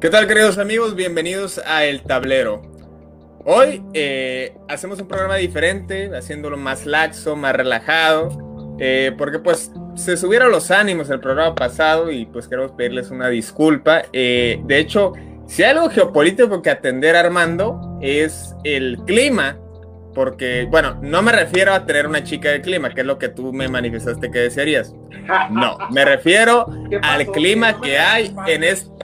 ¿Qué tal queridos amigos? Bienvenidos a El Tablero. Hoy eh, hacemos un programa diferente, haciéndolo más laxo, más relajado, eh, porque pues se subieron los ánimos el programa pasado y pues queremos pedirles una disculpa. Eh, de hecho, si hay algo geopolítico que atender Armando es el clima, porque bueno, no me refiero a tener una chica de clima, que es lo que tú me manifestaste que desearías. No, me refiero al clima que hay en este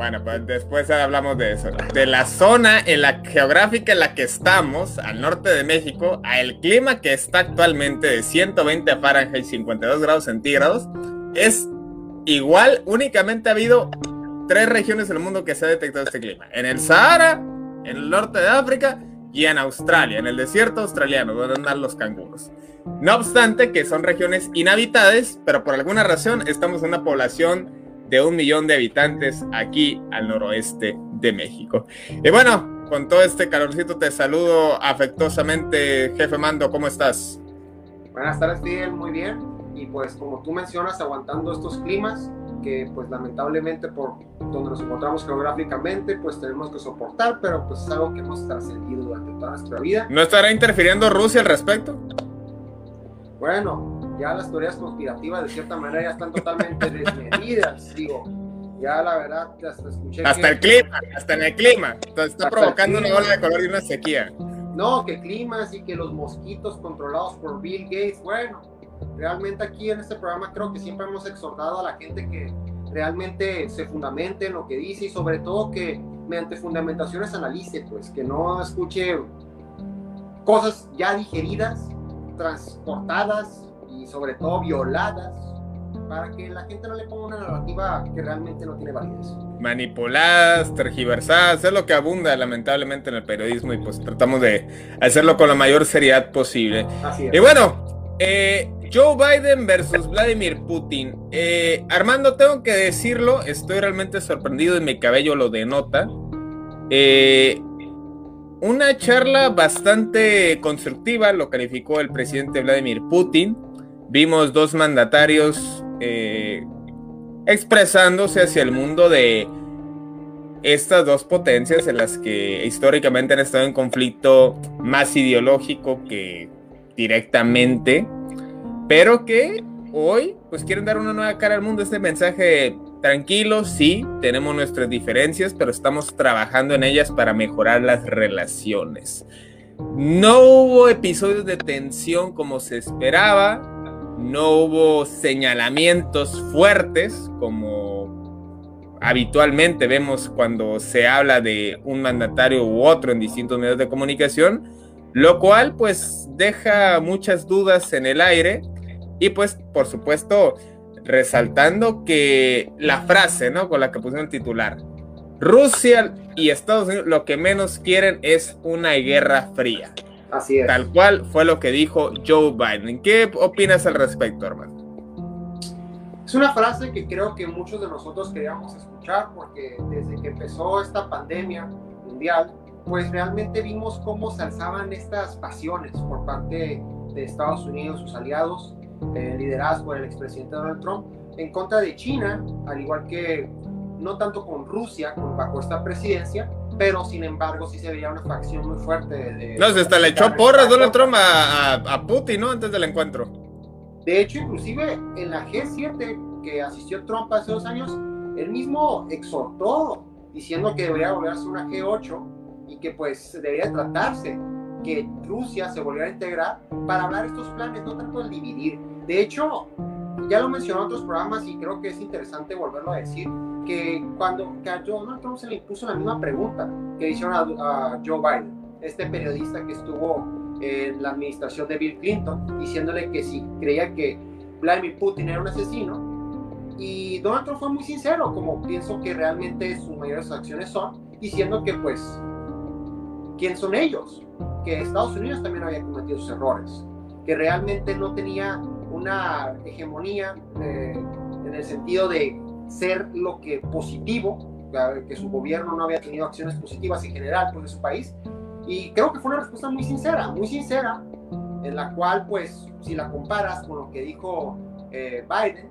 bueno, pues después hablamos de eso. De la zona en la geográfica en la que estamos, al norte de México, el clima que está actualmente de 120 Fahrenheit, 52 grados centígrados, es igual, únicamente ha habido tres regiones del mundo que se ha detectado este clima. En el Sahara, en el norte de África y en Australia, en el desierto australiano, donde andan los canguros. No obstante que son regiones inhabitadas, pero por alguna razón estamos en una población de un millón de habitantes aquí al noroeste de México. Y bueno, con todo este calorcito te saludo afectuosamente, jefe Mando, ¿cómo estás? Buenas tardes, Fidel, muy bien. Y pues como tú mencionas, aguantando estos climas que pues lamentablemente por donde nos encontramos geográficamente pues tenemos que soportar, pero pues es algo que hemos trascendido durante toda nuestra vida. ¿No estará interfiriendo Rusia al respecto? Bueno, ya las teorías conspirativas de cierta manera ya están totalmente desmedidas, digo. Ya la verdad, hasta escuché. Hasta el clima, hasta en el clima. está provocando una ola de color y una sequía. No, que climas y que los mosquitos controlados por Bill Gates. Bueno, realmente aquí en este programa creo que siempre hemos exhortado a la gente que realmente se fundamente en lo que dice y sobre todo que mediante fundamentaciones analice, pues que no escuche cosas ya digeridas, transportadas y sobre todo violadas para que la gente no le ponga una narrativa que realmente no tiene validez. Manipuladas, tergiversadas, es lo que abunda lamentablemente en el periodismo y pues tratamos de hacerlo con la mayor seriedad posible. Así es. Y bueno, eh, Joe Biden versus Vladimir Putin. Eh, Armando, tengo que decirlo, estoy realmente sorprendido y mi cabello lo denota. Eh, una charla bastante constructiva, lo calificó el presidente Vladimir Putin vimos dos mandatarios eh, expresándose hacia el mundo de estas dos potencias en las que históricamente han estado en conflicto más ideológico que directamente, pero que hoy pues quieren dar una nueva cara al mundo. Este mensaje tranquilo, sí, tenemos nuestras diferencias, pero estamos trabajando en ellas para mejorar las relaciones. No hubo episodios de tensión como se esperaba, no hubo señalamientos fuertes como habitualmente vemos cuando se habla de un mandatario u otro en distintos medios de comunicación, lo cual pues deja muchas dudas en el aire y pues por supuesto resaltando que la frase, ¿no? Con la que pusieron el titular, Rusia y Estados Unidos lo que menos quieren es una guerra fría. Así es. Tal cual fue lo que dijo Joe Biden. ¿Qué opinas al respecto, hermano? Es una frase que creo que muchos de nosotros queríamos escuchar porque desde que empezó esta pandemia mundial, pues realmente vimos cómo se alzaban estas pasiones por parte de Estados Unidos, sus aliados, eh, lideradas por el expresidente Donald Trump, en contra de China, al igual que no tanto con Rusia, bajo esta presidencia, pero sin embargo sí se veía una facción muy fuerte. De, no, se hasta le echó porras Donald Trump a, a, Putin, ¿no? Antes del encuentro. De hecho, inclusive en la G7 que asistió Trump hace dos años, él mismo exhortó diciendo que debería volverse una G8 y que pues debería tratarse que Rusia se volviera a integrar para hablar estos planes, no tanto el dividir. De hecho, ya lo mencionó en otros programas y creo que es interesante volverlo a decir, que cuando que a Donald Trump se le impuso la misma pregunta que hicieron a, Joe Biden, este periodista que estuvo en la administración de Bill Clinton, diciéndole que si creía que Vladimir Putin era un asesino, y Donald Trump fue muy sincero, como pienso que realmente sus mayores acciones son, diciendo que pues, ¿quién son ellos? Que Estados Unidos también había cometido sus errores, que realmente no tenía una hegemonía eh, en el sentido de ser lo que positivo, que su gobierno no había tenido acciones positivas en general pues, de su país. Y creo que fue una respuesta muy sincera, muy sincera, en la cual, pues, si la comparas con lo que dijo eh, Biden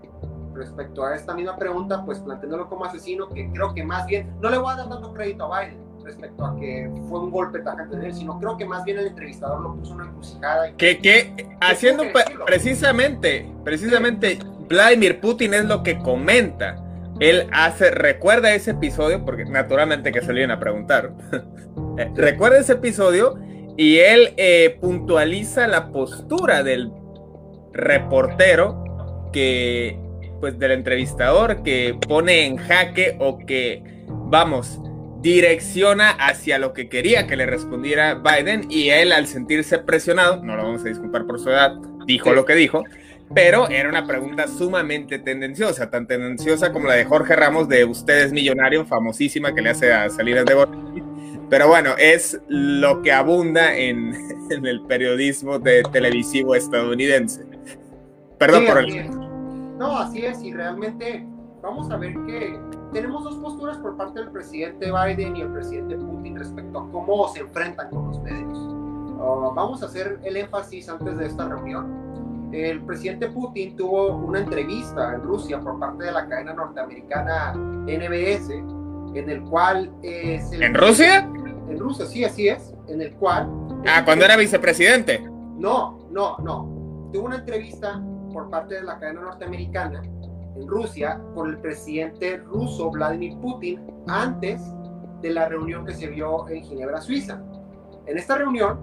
respecto a esta misma pregunta, pues planteándolo como asesino, que creo que más bien, no le voy a dar tanto crédito a Biden respecto a que fue un golpe tajante de él, sino creo que más bien el entrevistador lo puso una encrucijada. Que, que haciendo precisamente, precisamente, Vladimir Putin es lo que comenta él hace, recuerda ese episodio, porque naturalmente que se le viene a preguntar, eh, recuerda ese episodio y él eh, puntualiza la postura del reportero que, pues del entrevistador que pone en jaque o que, vamos, direcciona hacia lo que quería que le respondiera Biden y él al sentirse presionado, no lo vamos a disculpar por su edad, dijo lo que dijo, pero era una pregunta sumamente tendenciosa, tan tendenciosa como la de Jorge Ramos de Usted es millonario, famosísima que le hace a Salinas de Gortari. Pero bueno, es lo que abunda en, el periodismo de televisivo estadounidense. Perdón por el... No, así es, y realmente vamos a ver que tenemos dos posturas por parte del presidente Biden y el presidente Putin respecto a cómo se enfrentan con los medios. Ah, vamos a hacer el énfasis antes de esta reunión el presidente Putin tuvo una entrevista en Rusia por parte de la cadena norteamericana NBS, en el cual... Eh, ¿En Rusia? En Rusia, sí, así es, en el cual... Ah, cuando era vicepresidente. No, no, no. Tuvo una entrevista por parte de la cadena norteamericana en Rusia con el presidente ruso Vladimir Putin antes de la reunión que se vio en Ginebra, Suiza. En esta reunión,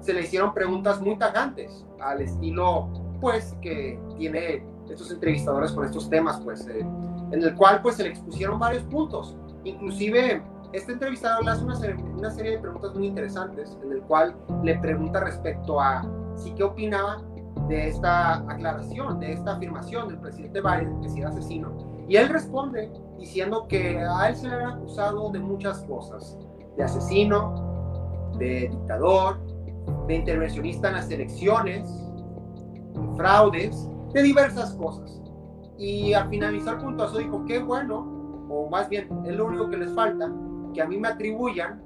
se le hicieron preguntas muy tajantes, al estilo, pues, que tiene estos entrevistadores con estos temas, pues, eh, en el cual, pues, se le expusieron varios puntos. Inclusive, este entrevistador le hace una serie, de preguntas muy interesantes, en el cual le pregunta respecto a si qué opinaba de esta aclaración, de esta afirmación del presidente Biden, que si era asesino. Y él responde diciendo que a él se le había acusado de muchas cosas, de asesino, de dictador, de intervencionista en las elecciones, de fraudes, de diversas cosas. Y al finalizar eso dijo, qué bueno, o más bien, es lo único que les falta, que a mí me atribuyan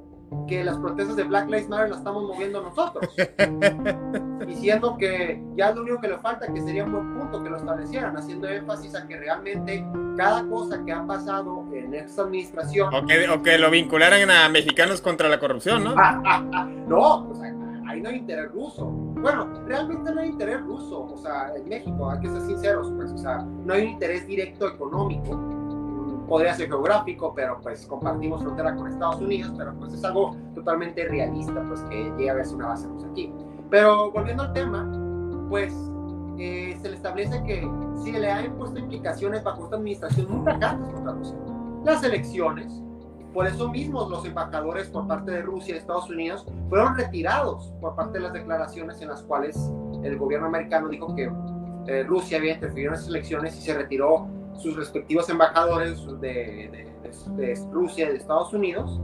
que las protestas de Black Lives Matter las estamos moviendo nosotros. Diciendo que ya es lo único que le falta, que sería un buen punto que lo establecieran, haciendo énfasis a que realmente cada cosa que ha pasado en esta administración... O que, o que lo vincularan a mexicanos contra la corrupción, ¿no? no, pues ahí no hay interés ruso. Bueno, realmente no hay interés ruso, o sea, en México, hay que ser sinceros, pues, o sea, no hay un interés directo económico, mm, podría ser geográfico, pero pues compartimos frontera con Estados Unidos, pero pues es algo totalamente realista, pues que llega a verse una base rusa aquí. Pero volviendo al tema, pues eh, se le establece que si le han impuesto implicaciones bajo esta administración muy tajantes contra Rusia. Las elecciones, por eso mismo los embajadores por parte de Rusia y Estados Unidos fueron retirados por parte de las declaraciones en las cuales el gobierno americano dijo que eh, Rusia había interferido en las elecciones y se retiró sus respectivos embajadores de, Rusia y de Estados Unidos.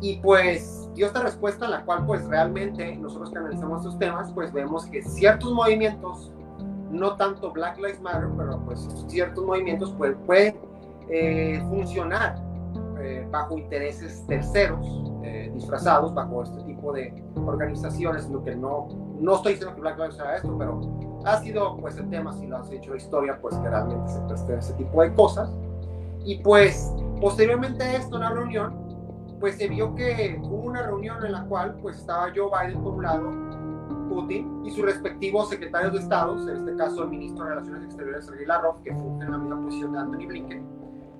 Y pues dio esta respuesta en la cual pues realmente nosotros que analizamos estos temas pues vemos que ciertos movimientos, no tanto Black Lives Matter, pero pues ciertos movimientos pues, pueden eh, funcionar eh, bajo intereses terceros, eh, disfrazados bajo este tipo de organizaciones, lo que no, no estoy diciendo que Black Lives sea esto, pero ha sido pues el tema, si lo has hecho historia, pues que realmente se presta ese tipo de cosas. Y pues posteriormente a esto, en la reunión, pues se vio que hubo una reunión en la cual pues estaba Joe Biden por un lado, Putin y sus respectivos secretarios de Estado, en este caso el ministro de Relaciones Exteriores Sergei Lavrov, que funge en la misma posición de Anthony Blinken,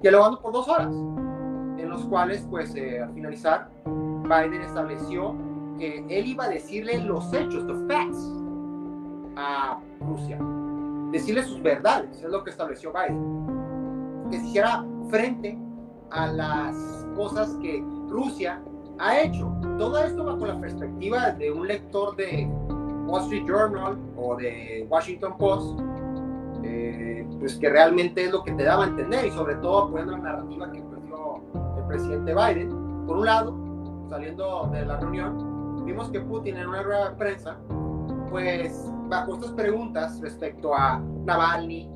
dialogando por dos horas, en los cuales pues eh, al finalizar Biden estableció que él iba a decirle los hechos, the facts, a Rusia, decirle sus verdades, es lo que estableció Biden, que se hiciera frente a las cosas que Rusia ha hecho. Todo esto bajo la perspectiva de un lector de Wall Street Journal o de Washington Post, eh, pues que realmente es lo que te daba a entender y sobre todo apoyando la narrativa que pues presidente Biden. Por un lado, saliendo de la reunión, vimos que Putin en una rueda de prensa, pues bajo estas preguntas respecto a Navalny,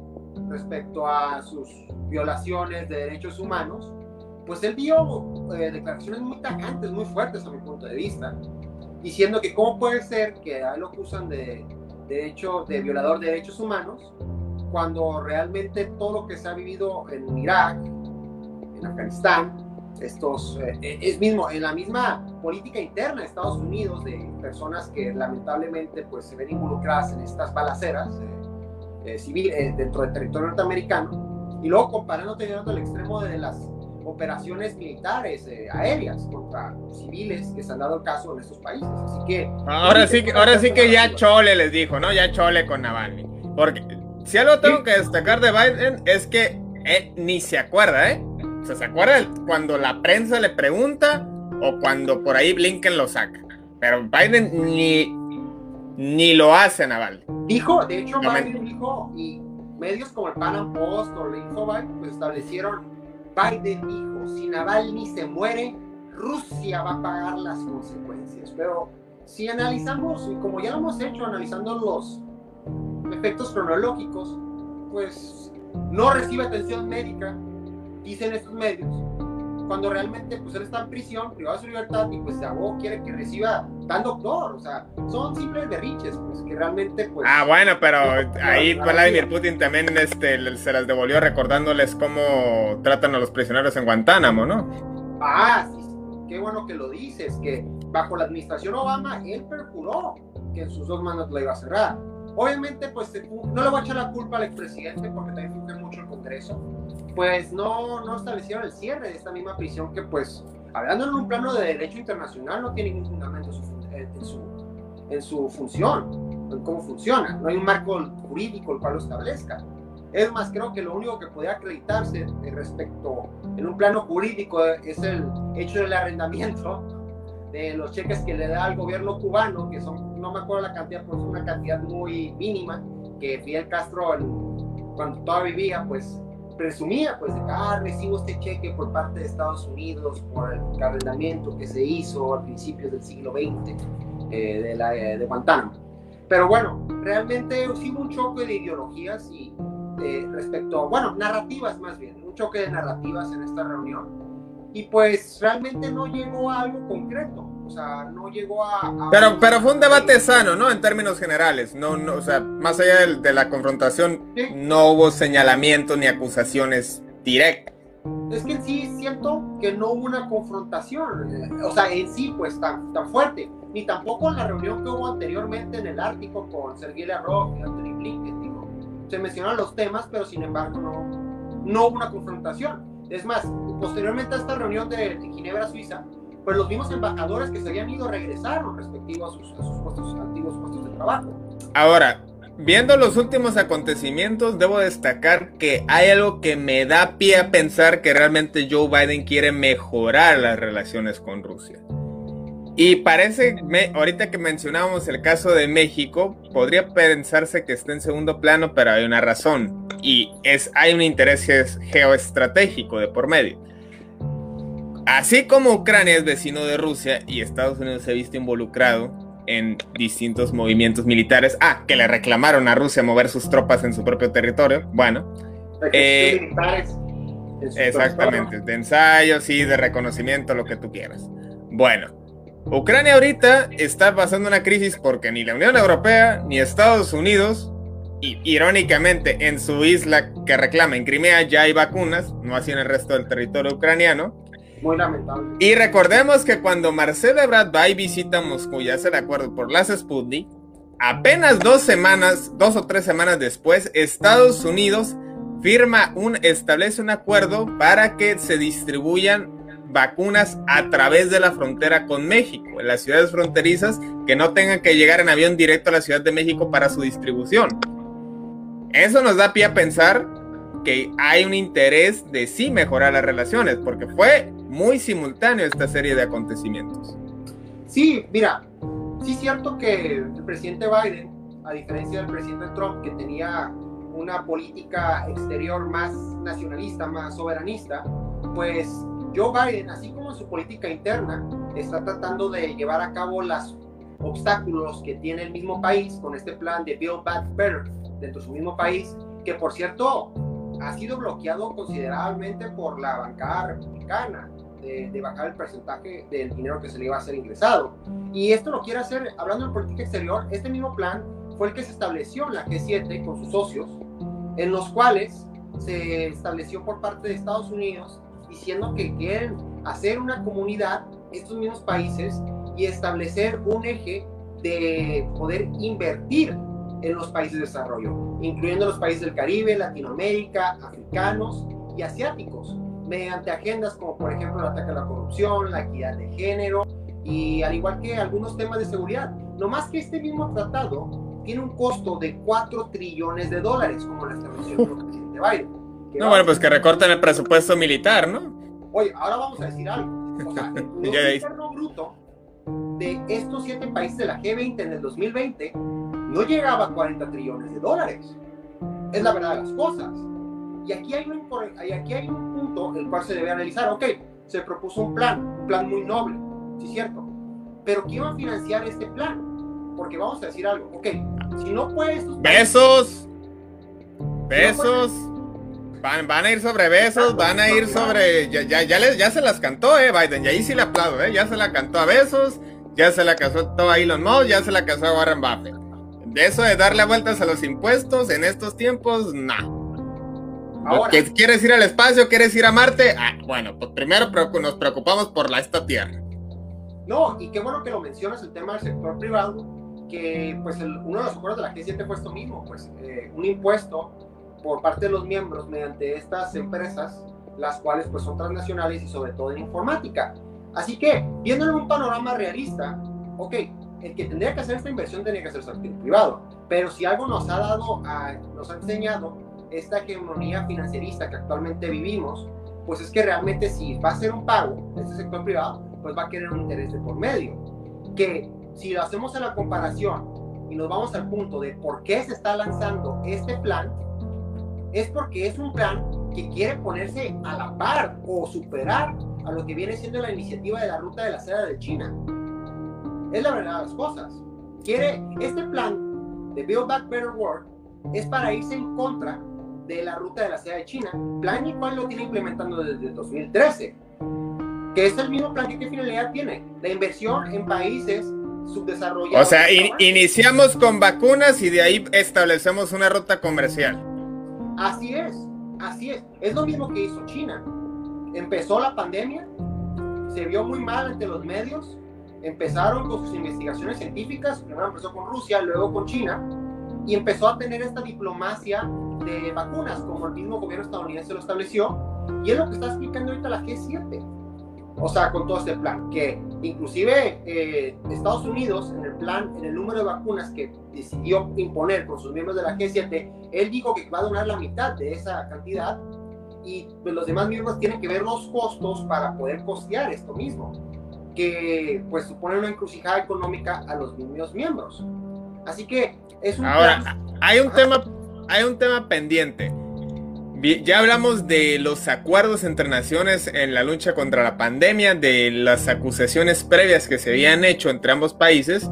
respecto a sus violaciones de derechos humanos, pues él dio eh, declaraciones muy tajantes, muy fuertes a mi punto de vista, diciendo que cómo puede ser que a él lo acusan de, de hecho de violador de derechos humanos, cuando realmente todo lo que se ha vivido en Irak, en Afganistán, estos, eh, es mismo, en la misma política interna de Estados Unidos, de personas que lamentablemente pues, se ven involucradas en estas balaceras eh, civiles dentro del territorio norteamericano, y luego comparando teniendo el extremo de las operaciones militares eh, aéreas contra civiles que se han dado el caso en estos países. Así que. Ahora sí que, ahora sí que ya Chole les dijo, ¿no? Ya Chole con Navalny. Porque si algo tengo que destacar de Biden es que él ni se acuerda, ¿eh? O sea, ¿se acuerda cuando la prensa le pregunta o cuando por ahí Blinken lo saca? Pero Biden ni, ni lo hace a Navalny. Dijo, de hecho, Biden dijo, y medios como el Pan Am Post o el Infobae, pues establecieron Biden dijo, si Navalny se muere, Rusia va a pagar las consecuencias. Pero si analizamos, y como ya lo hemos hecho, analizando los efectos cronológicos, pues no recibe atención médica, dicen estos medios, cuando realmente pues él está en prisión, privado de su libertad y pues abogado quiere que reciba tal doctor, o sea, son simples berriches, pues que realmente pues... Ah, bueno, pero ahí Vladimir Putin también este, se las devolvió recordándoles cómo tratan a los prisioneros en Guantánamo, ¿no? Ah, sí, qué bueno que lo dices, que bajo la administración Obama él perjuró que en sus dos manos lo iba a cerrar. Obviamente, pues no le voy a echar la culpa al expresidente porque también funge mucho el Congreso, pues no, no establecieron el cierre de esta misma prisión que pues, hablando en un plano de derecho internacional, no tiene ningún fundamento en su, en su, función, en cómo funciona. No hay un marco jurídico el cual lo establezca. Es más, creo que lo único que podría acreditarse respecto en un plano jurídico es el hecho del arrendamiento de los cheques que le da al gobierno cubano, que son, no me acuerdo la cantidad, pero es una cantidad muy mínima, que Fidel Castro, cuando todavía vivía, pues presumía pues de que ah, recibo este cheque por parte de Estados Unidos por el arrendamiento que se hizo a principios del siglo XX eh, de, la, de Guantánamo. Pero bueno, realmente sí hubo un choque de ideologías y eh, respecto, bueno, narrativas más bien, un choque de narrativas en esta reunión. Y pues realmente no llegó a algo concreto o sea, no llegó a... pero, pero fue un debate sano, ¿no? En términos generales, no, no o sea, más allá de, la confrontación, no hubo señalamientos ni acusaciones directas. Es que sí siento que no hubo una confrontación, eh, o sea, en sí, pues tan, tan fuerte, ni tampoco en la reunión que hubo anteriormente en el Ártico con Sergei Lavrov y Anthony Blinken, digo, se mencionan los temas, pero sin embargo no, no hubo una confrontación. Es más, posteriormente a esta reunión de Ginebra, Suiza, pues los mismos embajadores que se habían ido regresaron respectivo a sus, puestos, antiguos puestos de trabajo. Ahora, viendo los últimos acontecimientos, debo destacar que hay algo que me da pie a pensar que realmente Joe Biden quiere mejorar las relaciones con Rusia. Y parece, ahorita que mencionábamos el caso de México, podría pensarse que está en segundo plano, pero hay una razón. Y es, hay un interés geoestratégico de por medio. Así como Ucrania es vecino de Rusia y Estados Unidos se ha visto involucrado en distintos movimientos militares, ah, que le reclamaron a Rusia mover sus tropas en su propio territorio, bueno. Eh, exactamente, de ensayos y de reconocimiento, lo que tú quieras. Bueno, Ucrania ahorita está pasando una crisis porque ni la Unión Europea ni Estados Unidos, y irónicamente en su isla que reclama en Crimea ya hay vacunas, no así en el resto del territorio ucraniano, Muy lamentable. Y recordemos que cuando Marcelo Ebrard va y visita Moscú, ya se de acuerdo, por las Sputnik, apenas dos semanas, dos o tres semanas después, Estados Unidos firma un, establece un acuerdo para que se distribuyan vacunas a través de la frontera con México, en las ciudades fronterizas que no tengan que llegar en avión directo a la Ciudad de México para su distribución. Eso nos da pie a pensar que hay un interés de sí mejorar las relaciones, porque fue muy simultáneo esta serie de acontecimientos. Sí, mira, sí es cierto que el presidente Biden, a diferencia del presidente Trump, que tenía una política exterior más nacionalista, más soberanista, pues Joe Biden, así como su política interna, está tratando de llevar a cabo los obstáculos que tiene el mismo país con este plan de Build Back Better dentro de su mismo país, que por cierto ha sido bloqueado considerablemente por la bancada republicana de, bajar el porcentaje del dinero que se le iba a ser ingresado. Y esto lo quiere hacer, hablando de política exterior, este mismo plan fue el que se estableció en la G7 con sus socios, en los cuales se estableció por parte de Estados Unidos diciendo que quieren hacer una comunidad, estos mismos países, y establecer un eje de poder invertir en los países de desarrollo, incluyendo los países del Caribe, Latinoamérica, africanos y asiáticos, mediante agendas como por ejemplo el ataque a la corrupción, la equidad de género y al igual que algunos temas de seguridad. No más que este mismo tratado tiene un costo de 4 trillones de dólares, como lo estableció el presidente Biden. No, bueno, pues que recorten el presupuesto militar, ¿no? Oye, ahora vamos a decir algo. O sea, el Producto Interno Bruto de estos siete países de la G20 en el 2020 no llegaba a 40 trillones de dólares. Es la verdad de las cosas. Y aquí hay un, aquí hay un punto el cual se debe analizar. Ok, se propuso un plan, un plan muy noble, sí es cierto. Pero ¿quién va a financiar este plan? Porque vamos a decir algo. Ok, si no puede estos... Besos. Besos. Van, van, a ir sobre besos, van a ir sobre. Ya, ya, ya, ya se las cantó, eh, Biden. Y ahí sí le aplaudo, eh. Ya se la cantó a besos, ya se la casó a Elon Musk, ya se la casó a Warren Buffett. De eso de darle vueltas a los impuestos en estos tiempos, no. ¿Quieres ir al espacio? ¿Quieres ir a Marte? Ah, bueno, pues primero nos preocupamos por la, esta Tierra. No, y qué bueno que lo mencionas el tema del sector privado, que pues uno de los acuerdos de la G7 fue esto mismo, pues eh, un impuesto por parte de los miembros mediante estas empresas, las cuales pues son transnacionales y sobre todo en informática. Así que, viéndolo en un panorama realista, ok, el que tendría que hacer esta inversión tendría que ser el sector privado, pero si algo nos ha dado, a, nos ha enseñado esta hegemonía financierista que actualmente vivimos, pues es que realmente si va a ser un pago este sector privado, pues va a querer un interés de por medio. Que si lo hacemos en la comparación y nos vamos al punto de por qué se está lanzando este plan, es porque es un plan que quiere ponerse a la par o superar a lo que viene siendo la iniciativa de la ruta de la seda de China. Es la verdad de las cosas. Quiere, este plan de Build Back Better World es para irse en contra de la ruta de la seda de China, plan y cual lo tiene implementando desde 2013, que es el mismo plan que qué finalidad tiene, la inversión en países subdesarrollados. O sea, iniciamos con vacunas y de ahí establecemos una ruta comercial. Así es, así es. Es lo mismo que hizo China. Empezó la pandemia, se vio muy mal ante los medios, empezaron con sus investigaciones científicas, primero empezó con Rusia, luego con China, y empezó a tener esta diplomacia de vacunas, como el mismo gobierno estadounidense lo estableció, y es lo que está explicando ahorita la G7 o sea, con todo este plan, que inclusive eh, Estados Unidos, en el plan, en el número de vacunas que decidió imponer con sus miembros de la G7, él dijo que va a donar la mitad de esa cantidad y pues, los demás miembros tienen que ver los costos para poder costear esto mismo, que pues supone una encrucijada económica a los mismos miembros. Así que es un... Ahora, hay un tema, hay un tema pendiente ya hablamos de los acuerdos entre naciones en la lucha contra la pandemia, de las acusaciones previas que se habían hecho entre ambos países,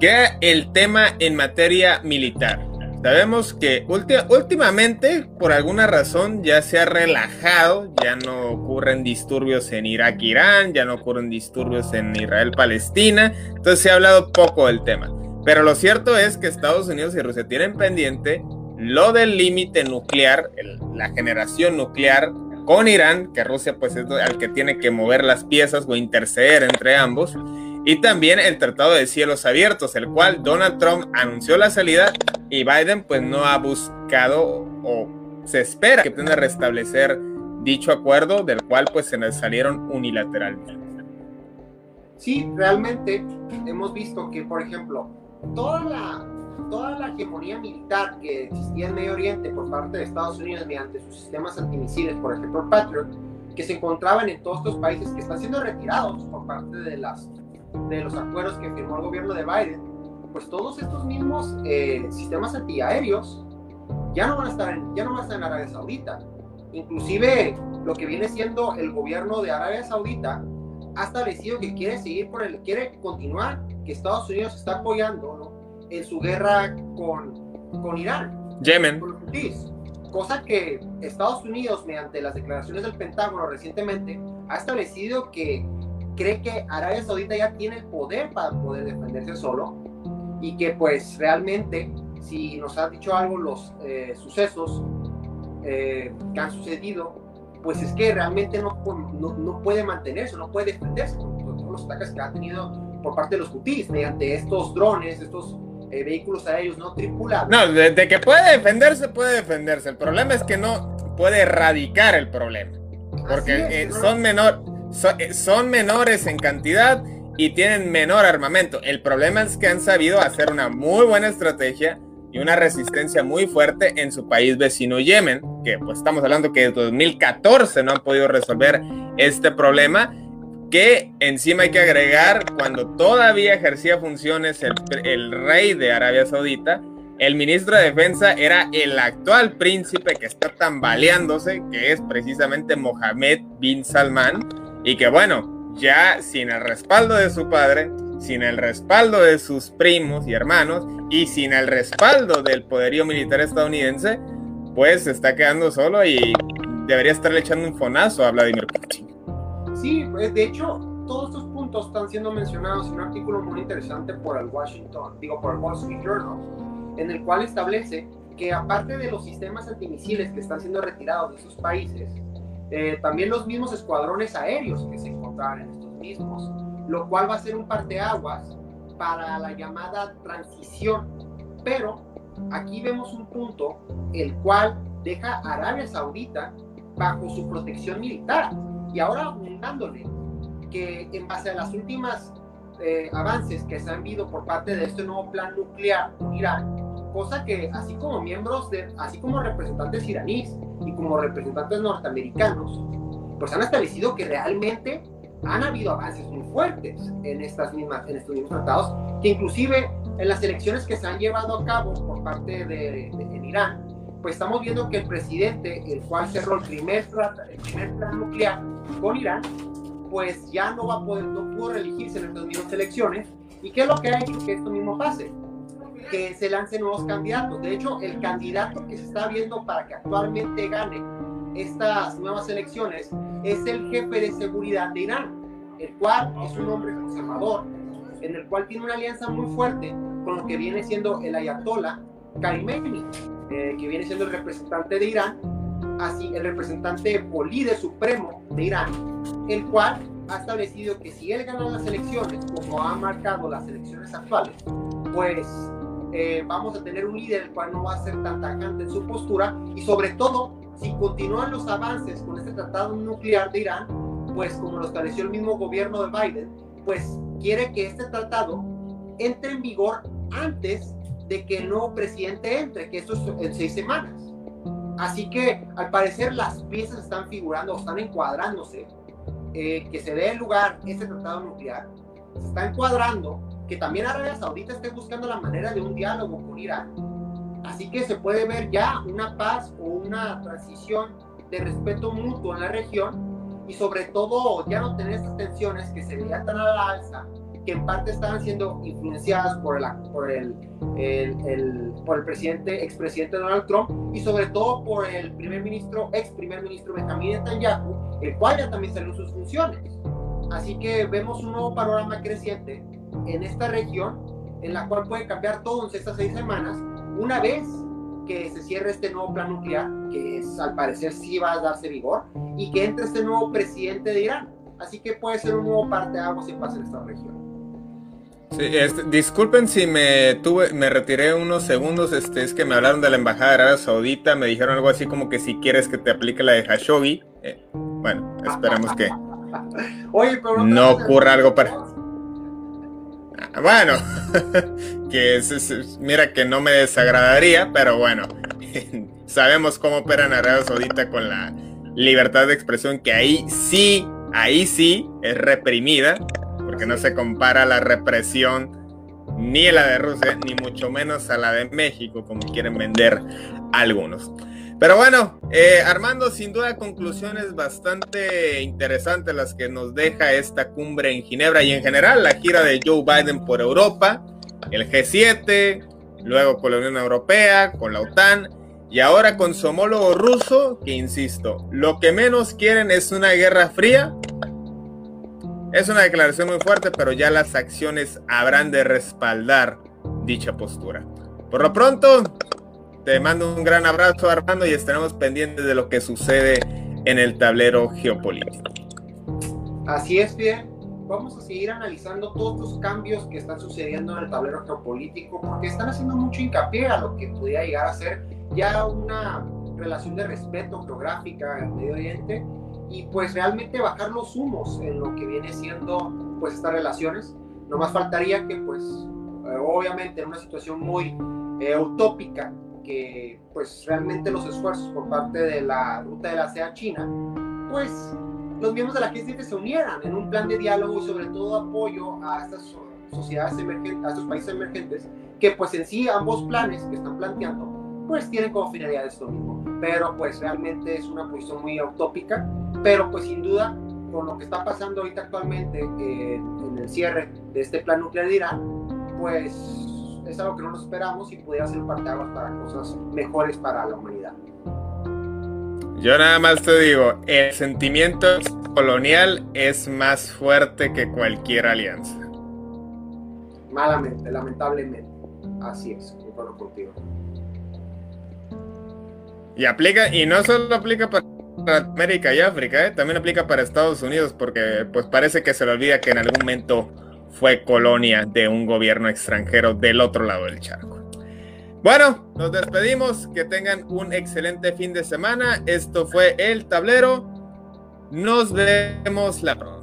queda el tema en materia militar. Sabemos que últimamente, por alguna razón, ya se ha relajado, ya no ocurren disturbios en Irak-Irán, ya no ocurren disturbios en Israel-Palestina, entonces se ha hablado poco del tema. Pero lo cierto es que Estados Unidos y Rusia tienen pendiente lo del límite nuclear, la generación nuclear con Irán, que Rusia pues es el que tiene que mover las piezas o interceder entre ambos, y también el Tratado de Cielos Abiertos, el cual Donald Trump anunció la salida y Biden pues no ha buscado o se espera que pueda restablecer dicho acuerdo del cual pues se salieron unilateralmente. Sí, realmente hemos visto que, por ejemplo, toda la, toda la hegemonía militar que existía en Medio Oriente por parte de Estados Unidos mediante sus sistemas antimisiles, por ejemplo Patriot, que se encontraban en todos estos países que están siendo retirados por parte de, las, de los acuerdos que firmó el gobierno de Biden, pues todos estos mismos eh, sistemas antiaéreos ya no van a estar en, ya no van a estar en Arabia Saudita. Inclusive lo que viene siendo el gobierno de Arabia Saudita ha establecido que quiere seguir por el, quiere continuar, que Estados Unidos está apoyando en su guerra con, con Irán. Yemen. cosa que Estados Unidos, mediante las declaraciones del Pentágono recientemente, ha establecido que cree que Arabia Saudita ya tiene el poder para poder defenderse solo y que pues realmente si nos ha dicho algo los eh, sucesos eh, que han sucedido pues es que realmente no, no, puede mantenerse, no puede defenderse con todos los ataques que ha tenido por parte de los hutíes mediante estos drones, estos eh, vehículos aéreos no tripulados. No, de, que puede defenderse, puede defenderse. El problema es que no puede erradicar el problema. Porque eh, son, menor, eh, son menores en cantidad y tienen menor armamento. El problema es que han sabido hacer una muy buena estrategia y una resistencia muy fuerte en su país vecino Yemen, que pues estamos hablando que desde 2014 no han podido resolver este problema, que encima hay que agregar cuando todavía ejercía funciones el, rey de Arabia Saudita, el ministro de Defensa era el actual príncipe que está tambaleándose, que es precisamente Mohammed bin Salman, y que bueno, ya sin el respaldo de su padre, sin el respaldo de sus primos y hermanos y sin el respaldo del poderío militar estadounidense, pues se está quedando solo y debería estarle echando un fonazo a Vladimir Putin. Sí, pues de hecho, todos estos puntos están siendo mencionados en un artículo muy interesante por el Washington, digo, por el Wall Street Journal, en el cual establece que aparte de los sistemas antimisiles que están siendo retirados de esos países, eh, también los mismos escuadrones aéreos que se encontraban en estos mismos lo cual va a ser un parteaguas para la llamada transición. Pero aquí vemos un punto el cual deja a Arabia Saudita bajo su protección militar. Y ahora aumentándole que en base a las últimas eh, avances que se han visto por parte de este nuevo plan nuclear con Irán, cosa que así como miembros de, así como representantes iraníes y como representantes norteamericanos, pues han establecido que realmente han habido avances muy fuertes en, estas mismas, en estos mismos tratados, que inclusive en las elecciones que se han llevado a cabo por parte de, Irán, pues estamos viendo que el presidente, el cual cerró el primer, el primer plan nuclear con Irán, pues ya no va a poder, no pudo reelegirse en estas mismas elecciones. ¿Y qué es lo que ha hecho que esto mismo pase? Que se lancen nuevos candidatos. De hecho, el candidato que se está viendo para que actualmente gane estas nuevas elecciones es el jefe de seguridad de Irán, el cual es un hombre conservador, en el cual tiene una alianza muy fuerte con lo que viene siendo el ayatollah Khamenei, eh, que viene siendo el representante de Irán, así el representante o líder supremo de Irán, el cual ha establecido que si él gana las elecciones, como ha marcado las elecciones actuales, pues eh, vamos a tener un líder el cual no va a ser tan tajante en su postura y sobre todo si continúan los avances con este tratado nuclear de Irán, pues como lo estableció el mismo gobierno de Biden, pues quiere que este tratado entre en vigor antes de que el nuevo presidente entre, que esto es en seis semanas. Así que al parecer las piezas están figurando, están encuadrándose, eh, que se dé lugar este tratado nuclear, se está encuadrando que también Arabia Saudita esté buscando la manera de un diálogo con Irán. Así que se puede ver ya una paz o una transición de respeto mutuo en la región. Y sobre todo ya no tener estas tensiones que se veían tan a la alza, que en parte estaban siendo influenciadas por el, por el, el, por el presidente, expresidente Donald Trump y sobre todo por el primer ministro, ex primer ministro Benjamin Netanyahu, el cual ya también salió sus funciones. Así que vemos un nuevo panorama creciente en esta región en la cual puede cambiar todo en estas seis semanas una vez que se cierre este nuevo plan nuclear, que es, al parecer sí va a darse vigor, y que entre este nuevo presidente de Irán. Así que puede ser un nuevo parte de agua si pasa en esta región. Sí, este, disculpen si me tuve, me retiré unos segundos, este, es que me hablaron de la embajada de Arabia Saudita, me dijeron algo así como que si quieres que te aplique la de Khashoggi, eh, bueno, esperemos que Oye, pero no, ocurra algo para... Ah, bueno, que mira que no me desagradaría, pero bueno, sabemos cómo operan Arabia Saudita con la libertad de expresión, que ahí sí, ahí sí es reprimida, porque no se compara la represión ni a la de Rusia, ni mucho menos a la de México, como quieren vender algunos. Pero bueno, eh, Armando, sin duda conclusiones bastante interesantes las que nos deja esta cumbre en Ginebra y en general la gira de Joe Biden por Europa, el G7, luego con la Unión Europea, con la OTAN y ahora con su homólogo ruso, que insisto, lo que menos quieren es una guerra fría. Es una declaración muy fuerte, pero ya las acciones habrán de respaldar dicha postura. Por lo pronto, te mando un gran abrazo, Armando, y estaremos pendientes de lo que sucede en el tablero geopolítico. Así es, bien. Vamos a seguir analizando todos los cambios que están sucediendo en el tablero geopolítico, porque están haciendo mucho hincapié a lo que pudiera llegar a ser ya una relación de respeto geográfica en Medio Oriente y pues realmente bajar los humos en lo que viene siendo pues estas relaciones. No más faltaría que pues eh, obviamente en una situación muy eh, utópica que pues realmente los esfuerzos por parte de la ruta de la SEA China, pues los miembros de la G7 se unieran en un plan de diálogo y sobre todo apoyo a estas sociedades emergentes, a estos países emergentes, que pues en sí ambos planes que están planteando, pues tienen como finalidad esto mismo. Pero pues realmente es una posición muy utópica, pero pues sin duda con lo que está pasando ahorita actualmente en el cierre de este plan nuclear de Irán, pues es algo que no nos esperamos y pudiera ser parteaguas para cosas mejores para la humanidad. Yo nada más te digo, el sentimiento colonial es más fuerte que cualquier alianza. Malamente, lamentablemente. Así es, concuerdo contigo. Y aplica, y no solo aplica para América y África, ¿eh? también aplica para Estados Unidos, porque pues parece que se le olvida que en algún momento fue colonia de un gobierno extranjero del otro lado del charco. Bueno, nos despedimos, que tengan un excelente fin de semana. Esto fue El Tablero. Nos vemos la próxima.